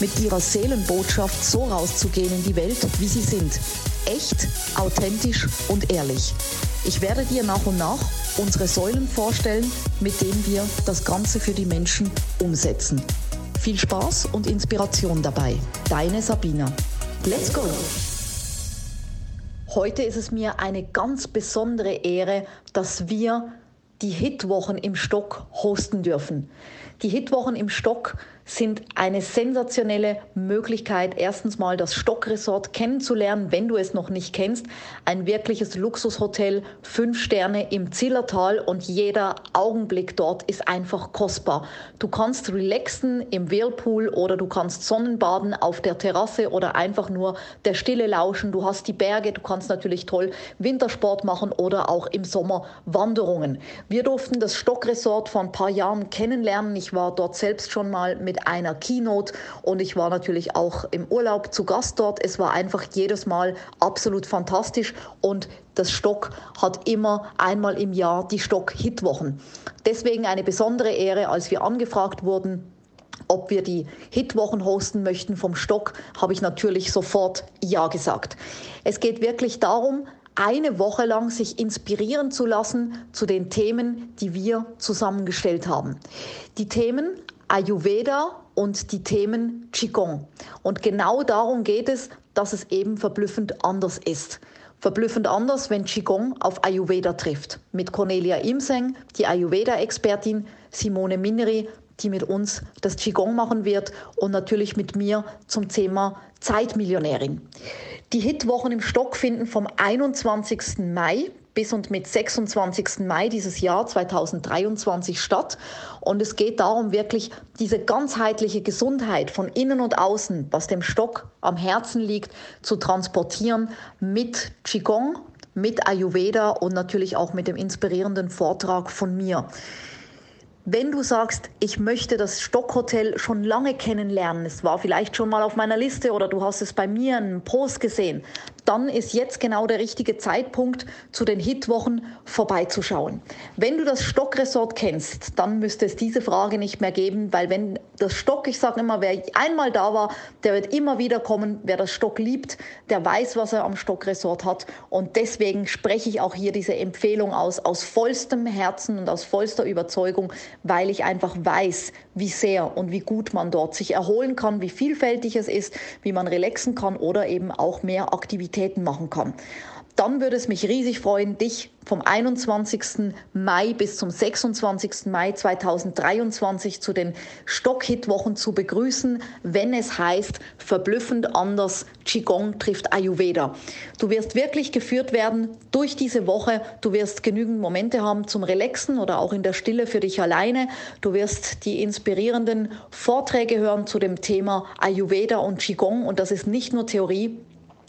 mit ihrer Seelenbotschaft so rauszugehen in die Welt, wie sie sind. Echt, authentisch und ehrlich. Ich werde dir nach und nach unsere Säulen vorstellen, mit denen wir das Ganze für die Menschen umsetzen. Viel Spaß und Inspiration dabei. Deine Sabina. Let's go! Heute ist es mir eine ganz besondere Ehre, dass wir die Hitwochen im Stock hosten dürfen. Die Hitwochen im Stock sind eine sensationelle Möglichkeit, erstens mal das Stockresort kennenzulernen, wenn du es noch nicht kennst. Ein wirkliches Luxushotel, fünf Sterne im Zillertal und jeder Augenblick dort ist einfach kostbar. Du kannst relaxen im Whirlpool oder du kannst Sonnenbaden auf der Terrasse oder einfach nur der Stille lauschen. Du hast die Berge, du kannst natürlich toll Wintersport machen oder auch im Sommer Wanderungen. Wir durften das Stockresort vor ein paar Jahren kennenlernen. Ich war dort selbst schon mal mit einer Keynote und ich war natürlich auch im Urlaub zu Gast dort. Es war einfach jedes Mal absolut fantastisch und das Stock hat immer einmal im Jahr die Stock-Hitwochen. Deswegen eine besondere Ehre, als wir angefragt wurden, ob wir die Hitwochen hosten möchten vom Stock, habe ich natürlich sofort Ja gesagt. Es geht wirklich darum, eine Woche lang sich inspirieren zu lassen zu den Themen, die wir zusammengestellt haben. Die Themen Ayurveda und die Themen Qigong. Und genau darum geht es, dass es eben verblüffend anders ist. Verblüffend anders, wenn Qigong auf Ayurveda trifft. Mit Cornelia Imseng, die Ayurveda-Expertin, Simone Mineri, die mit uns das Qigong machen wird und natürlich mit mir zum Thema Zeitmillionärin. Die Hitwochen im Stock finden vom 21. Mai bis und mit 26. Mai dieses Jahr 2023 statt. Und es geht darum, wirklich diese ganzheitliche Gesundheit von innen und außen, was dem Stock am Herzen liegt, zu transportieren mit Qigong, mit Ayurveda und natürlich auch mit dem inspirierenden Vortrag von mir. Wenn du sagst, ich möchte das Stockhotel schon lange kennenlernen, es war vielleicht schon mal auf meiner Liste oder du hast es bei mir in einem Post gesehen, dann ist jetzt genau der richtige Zeitpunkt, zu den Hitwochen vorbeizuschauen. Wenn du das Stockresort kennst, dann müsste es diese Frage nicht mehr geben, weil wenn das Stock, ich sage immer, wer einmal da war, der wird immer wieder kommen. Wer das Stock liebt, der weiß, was er am Stockresort hat. Und deswegen spreche ich auch hier diese Empfehlung aus, aus vollstem Herzen und aus vollster Überzeugung, weil ich einfach weiß, wie sehr und wie gut man dort sich erholen kann, wie vielfältig es ist, wie man relaxen kann oder eben auch mehr Aktivitäten machen kann dann würde es mich riesig freuen, dich vom 21. Mai bis zum 26. Mai 2023 zu den Stockhit-Wochen zu begrüßen, wenn es heißt, verblüffend anders, Qigong trifft Ayurveda. Du wirst wirklich geführt werden durch diese Woche. Du wirst genügend Momente haben zum Relaxen oder auch in der Stille für dich alleine. Du wirst die inspirierenden Vorträge hören zu dem Thema Ayurveda und Qigong. Und das ist nicht nur Theorie,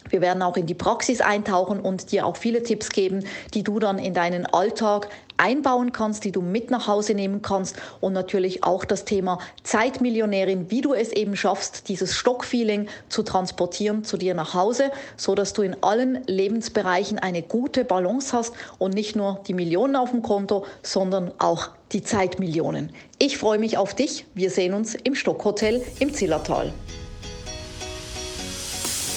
wir werden auch in die Praxis eintauchen und dir auch viele Tipps geben, die du dann in deinen Alltag einbauen kannst, die du mit nach Hause nehmen kannst und natürlich auch das Thema Zeitmillionärin, wie du es eben schaffst, dieses Stockfeeling zu transportieren zu dir nach Hause, so dass du in allen Lebensbereichen eine gute Balance hast und nicht nur die Millionen auf dem Konto, sondern auch die Zeitmillionen. Ich freue mich auf dich. Wir sehen uns im Stockhotel im Zillertal.